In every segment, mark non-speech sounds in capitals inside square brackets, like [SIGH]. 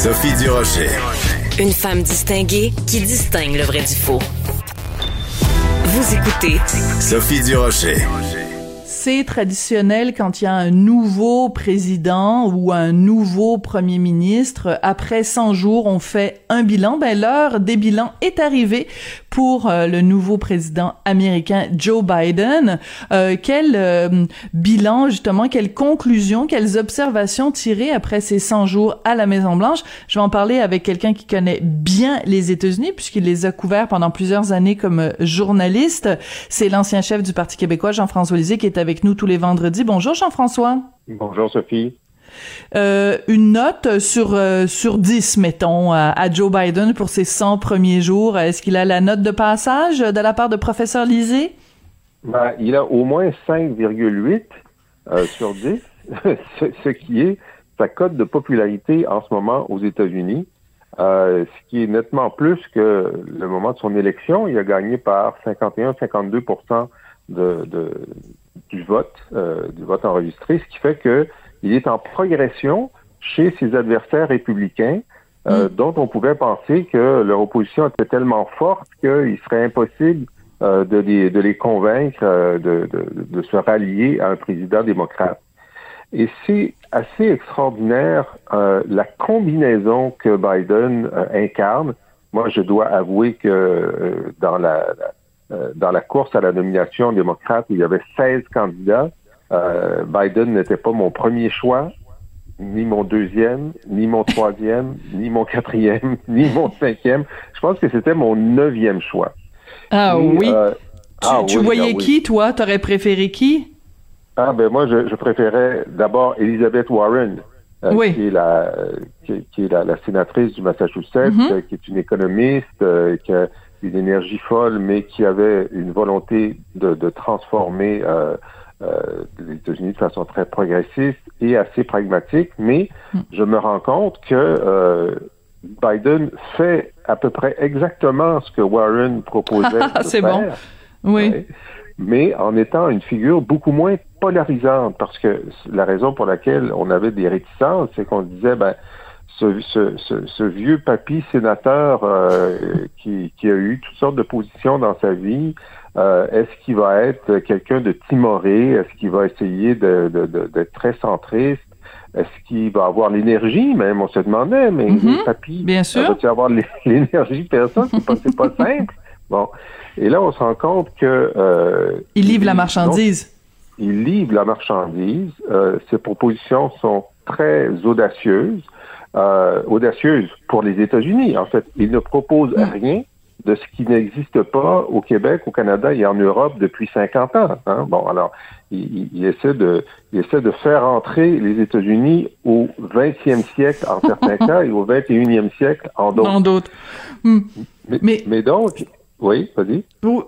Sophie Durocher. Une femme distinguée qui distingue le vrai du faux. Vous écoutez Sophie Durocher. C'est traditionnel quand il y a un nouveau président ou un nouveau premier ministre. Après 100 jours, on fait un bilan. Ben, l'heure des bilans est arrivée pour euh, le nouveau président américain Joe Biden. Euh, quel euh, bilan, justement, quelles conclusions, quelles observations tirées après ces 100 jours à la Maison-Blanche? Je vais en parler avec quelqu'un qui connaît bien les États-Unis puisqu'il les a couverts pendant plusieurs années comme journaliste. C'est l'ancien chef du Parti québécois, Jean-François Lisée, qui est avec nous tous les vendredis. Bonjour, Jean-François. Bonjour, Sophie. Euh, une note sur euh, sur 10 mettons à, Joe Biden pour ses 100 premiers jours. Est-ce qu'il a la note de passage de la part de professeur Lisée? Ben, il a au moins 5,8 euh, sur 10 [LAUGHS] ce, qui est sa cote de popularité en ce moment aux États-Unis. Ce qui est nettement plus que le moment de son élection. Il a gagné par 51-52 de, de, du vote du vote enregistré ce qui fait que il est en progression chez ses adversaires républicains, euh, mm. dont on pouvait penser que leur opposition était tellement forte qu'il serait impossible euh, de, les, de les convaincre euh, de, de, de, se rallier à un président démocrate. Et c'est assez extraordinaire la combinaison que Biden incarne. Moi, je dois avouer que dans la, dans la course à la nomination démocrate, il y avait 16 candidats. Euh, Biden n'était pas mon premier choix, ni mon deuxième, ni mon troisième, [LAUGHS] ni mon quatrième, [LAUGHS] ni mon cinquième. Je pense que c'était mon neuvième choix. Ah oui? Euh, tu, ah voyais ah qui, toi? T'aurais préféré qui? Ah ben moi, je, préférais d'abord Elizabeth Warren. Euh, qui est, la, qui, est la, sénatrice du Massachusetts, mm-hmm. qui est une économiste, qui a une énergie folle, mais qui avait une volonté de, de transformer euh, les États-Unis de façon très progressiste et assez pragmatique, mais hmm. je me rends compte que euh, Biden fait à peu près exactement ce que Warren proposait [LAUGHS] C'est bon. Oui. mais en étant une figure beaucoup moins polarisante, parce que la raison pour laquelle on avait des réticences, c'est qu'on disait, ben, ce, ce, ce, ce, vieux papy sénateur euh, qui, qui, a eu toutes sortes de positions dans sa vie, euh, est-ce qu'il va être quelqu'un de timoré? Est-ce qu'il va essayer d'être de, de, très centriste? Est-ce qu'il va avoir l'énergie même? On se demandait, mais mm papy, bien sûr. va avoir [LAUGHS] l'énergie personne? C'est pas, pas [LAUGHS] simple. Bon. Et là, on se rend compte que... Euh, il livre la marchandise. il livre la marchandise. Euh, ses propositions sont très audacieuses. Euh, audacieuses pour les États-Unis. En fait, il ne propose mm. rien de ce qui n'existe pas au Québec, au Canada et en Europe depuis 50 ans. Hein. Bon, alors, il, il, essaie de, il essaie de faire entrer les États-Unis au 20e siècle en certains [LAUGHS] cas et au 21e siècle en d'autres. Hmm. mais, mais donc, oui, vas-y.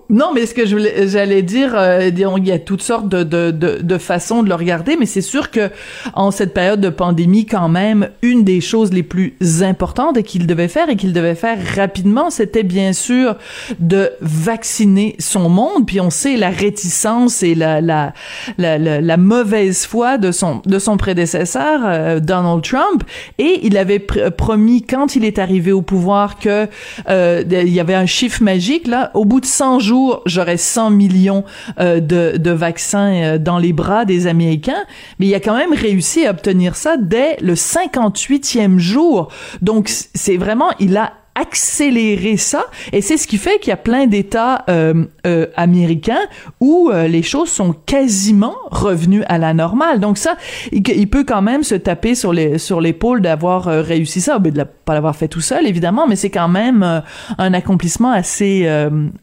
Non, mais ce que j'allais dire, euh, il y a toutes sortes de, de, de, façons de le regarder, mais c'est sûr que en cette période de pandémie, quand même, une des choses les plus importantes qu'il devait faire et qu'il devait faire rapidement, c'était bien sûr de vacciner son monde. Puis on sait la réticence et la la, la, la, mauvaise foi de son de son prédécesseur euh, Donald Trump, et il avait promis quand il est arrivé au pouvoir que euh, il y avait un chiffre magique là, au bout de 100 jours, j'aurai 100 millions euh, de, de, vaccins euh, dans les bras des Américains, mais il a quand même réussi à obtenir ça dès le 58e jour. Donc, c'est vraiment, il a accélérer ça et c'est ce qui fait qu'il y a plein d'États euh, euh, américains où euh, les choses sont quasiment revenues à la normale. Donc ça, il, peut quand même se taper sur les sur l'épaule d'avoir réussi ça, mais de pas l'avoir fait tout seul évidemment, mais c'est quand même un accomplissement assez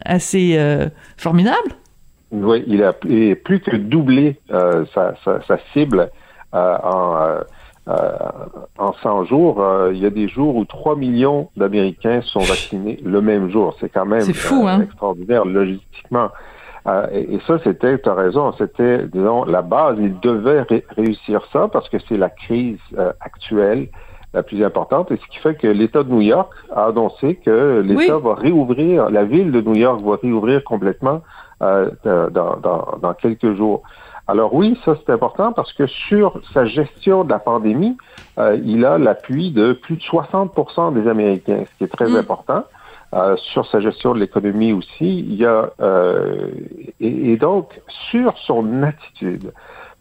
assez formidable. Oui, il a plus que doublé sa, sa, sa, cible en en 100 jours, euh, il y a des jours où 3 millions d'Américains sont vaccinés le même jour. C'est quand même fou, hein? extraordinaire logistiquement. Euh, et, ça, c'était, tu as raison, c'était, disons, la base. Il devait réussir ça parce que c'est la crise actuelle la plus importante. Et ce qui fait que l'État de New York a annoncé que l'État va réouvrir, la ville de New York va réouvrir complètement dans, dans, dans quelques jours. Alors oui, ça c'est important parce que sur sa gestion de la pandémie, euh, il a l'appui de plus de 60% des Américains, ce qui est très mm. important. Euh, sur sa gestion de l'économie aussi, il y a euh, et, donc sur son attitude,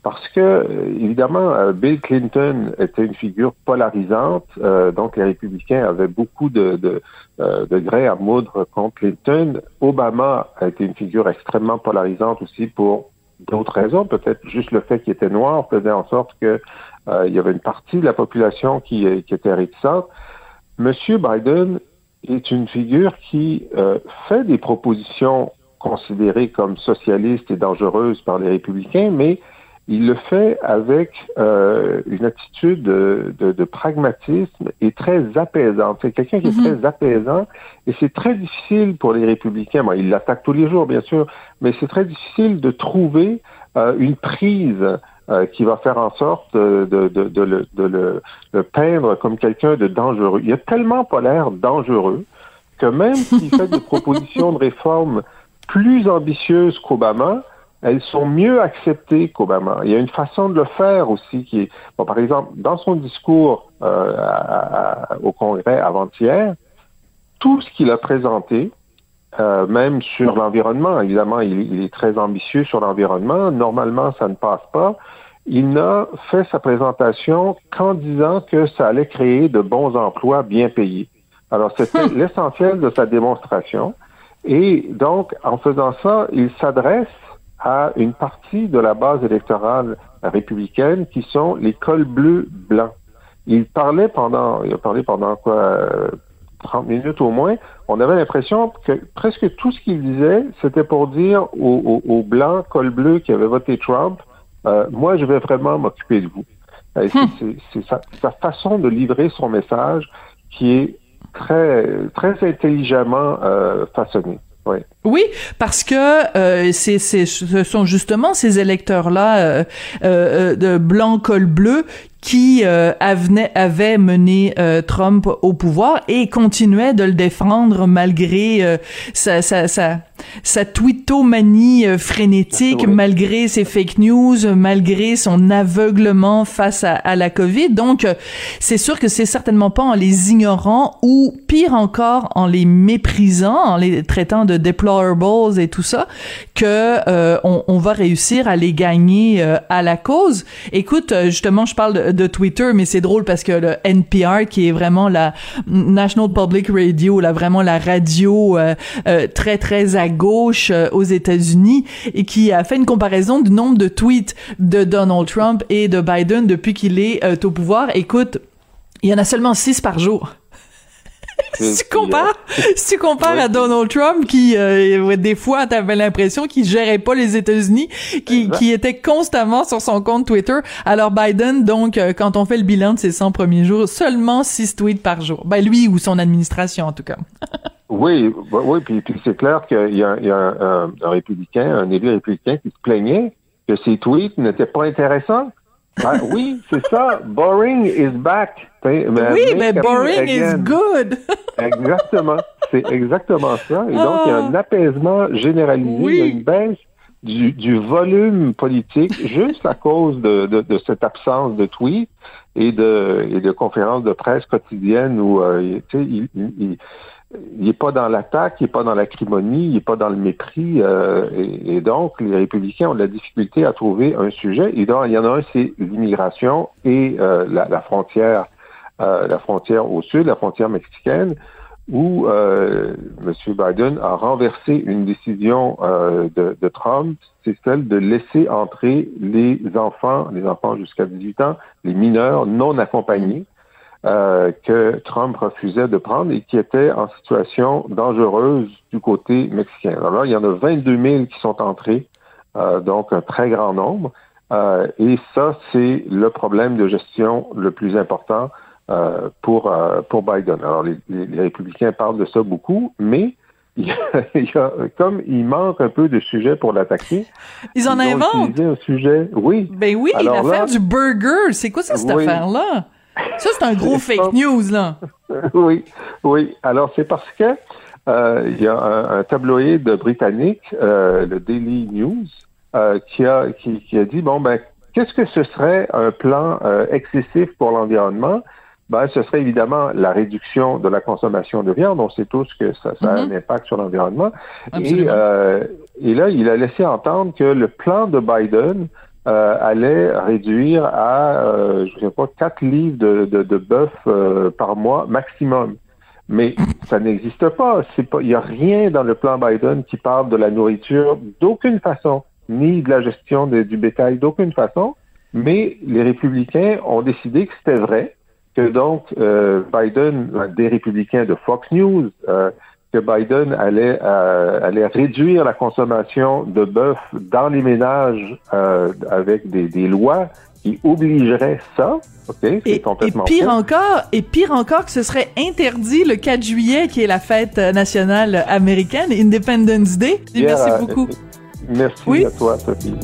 parce que évidemment Bill Clinton était une figure polarisante, donc les républicains avaient beaucoup de, de, de gré à moudre contre Clinton. Obama a été une figure extrêmement polarisante aussi pour d'autres raisons, peut-être juste le fait qu'il était noir faisait en sorte que euh, il y avait une partie de la population qui, qui était réticente. Monsieur Biden est une figure qui euh, fait des propositions considérées comme socialistes et dangereuses par les républicains, mais il le fait avec euh, une attitude de, de, pragmatisme et très apaisante. C'est quelqu'un qui est mm-hmm. très apaisant et c'est très difficile pour les républicains. Bon, il l'attaque tous les jours, bien sûr, mais c'est très difficile de trouver euh, une prise euh, qui va faire en sorte de, de, de, le, de le, le, peindre comme quelqu'un de dangereux. Il a tellement pas l'air dangereux que même s'il fait des [LAUGHS] propositions de réforme plus ambitieuses qu'Obama, elles sont mieux acceptées qu'Obama. Il y a une façon de le faire aussi qui est, bon, par exemple, dans son discours euh, au Congrès avant-hier, tout ce qu'il a présenté, euh, même sur l'environnement, évidemment, il, est très ambitieux sur l'environnement. Normalement, ça ne passe pas. Il n'a fait sa présentation qu'en disant que ça allait créer de bons emplois bien payés. Alors, c'était [LAUGHS] l'essentiel de sa démonstration. Et donc, en faisant ça, il s'adresse à une partie de la base électorale républicaine qui sont les cols bleus blancs. Il parlait pendant, il a parlé pendant quoi, 30 minutes au moins. On avait l'impression que presque tout ce qu'il disait, c'était pour dire aux, blancs cols bleus qui avaient voté Trump, euh, moi, je vais vraiment m'occuper de vous. Hmm. C'est sa, sa, façon de livrer son message qui est très, très intelligemment euh, façonnée. Oui. Oui, parce que euh, c'est, ce sont justement ces électeurs-là euh, euh, de blanc col bleu qui euh, avait, mené euh, Trump au pouvoir et continuait de le défendre malgré euh, sa, sa, sa, sa twittomanie euh, frénétique, malgré ses fake news, malgré son aveuglement face à, à la COVID. Donc, c'est sûr que c'est certainement pas en les ignorant ou, pire encore, en les méprisant, en les traitant de et tout ça, que on, on, va réussir à les gagner à la cause. Écoute, justement, je parle de, Twitter, mais c'est drôle parce que le NPR, qui est vraiment la National Public Radio, vraiment la radio euh, euh, très très à gauche euh, aux États-Unis, et qui a fait une comparaison du nombre de tweets de Donald Trump et de Biden depuis qu'il est au pouvoir. Écoute, il y en a seulement six par jour [LAUGHS] si tu compares, si tu compares à Donald Trump qui euh, des fois t'avais l'impression qu'il gérait pas les États-Unis, qui, qui était constamment sur son compte Twitter. Alors Biden donc euh, quand on fait le bilan de ses 100 premiers jours, seulement 6 tweets par jour. Ben lui ou son administration en tout cas. [LAUGHS] oui, oui, puis, c'est clair qu'il y a, il y a un, un, républicain, un élu républicain qui se plaignait que ses tweets n'étaient pas intéressants. Ben, oui, c'est ça. Boring is back. oui, mais boring is good. [LAUGHS] exactement. C'est exactement ça. Et donc, il y a un ah. apaisement généralisé, il y a une baisse du, du, volume politique juste à cause de, de, de, cette absence de tweets et de, et de conférences de presse quotidiennes où euh, il, il, il n'est pas dans l'attaque, il n'est pas dans l'acrimonie, il n'est pas dans le mépris. Euh, et, donc, les républicains ont de la difficulté à trouver un sujet. Et donc, il y en a un, c'est l'immigration et euh, la, frontière, euh, la frontière au sud, la frontière mexicaine, où M. Biden a renversé une décision de, de, Trump, c'est celle de laisser entrer les enfants, les enfants jusqu'à 18 ans, les mineurs non accompagnés. Euh, que Trump refusait de prendre et qui étaient en situation dangereuse du côté mexicain. Alors là, il y en a 22 000 qui sont entrés, euh, donc un très grand nombre. Euh, et ça, c'est le problème de gestion le plus important pour, pour Biden. Alors, les, les, républicains parlent de ça beaucoup, mais [LAUGHS] il y, a, comme il manque un peu de sujet pour l'attaquer. Ils en inventent. un sujet, oui. Ben oui, l'affaire du burger, c'est quoi ça, cette affaire-là? Ça, c'est un gros fake news, là. [LAUGHS] oui, oui. Alors, c'est parce que euh, il y a un, tabloïd britannique, euh, le Daily News, euh, qui, a, qui, qui, a dit, bon, ben, qu'est-ce que ce serait un plan excessif pour l'environnement? Ben, ce serait évidemment la réduction de la consommation de viande. On sait tous que ça, ça a un mm-hmm. impact sur l'environnement. Et, et là, il a laissé entendre que le plan de Biden euh, allait réduire à, euh, je sais pas, 4 livres de, de, de bœuf euh, par mois maximum. Mais ça n'existe pas, il n'y a rien dans le plan Biden qui parle de la nourriture d'aucune façon, ni de la gestion du bétail d'aucune façon. Mais les républicains ont décidé que c'était vrai, que donc euh, Biden, des républicains de Fox News, euh, que Biden allait, euh, allait réduire la consommation de bœuf dans les ménages euh, avec des, des lois qui obligerait ça. OK, et, complètement et pire encore, et pire encore que ce serait interdit le 4 juillet, qui est la fête nationale américaine, Independence Day. merci beaucoup. merci à toi, Sophie.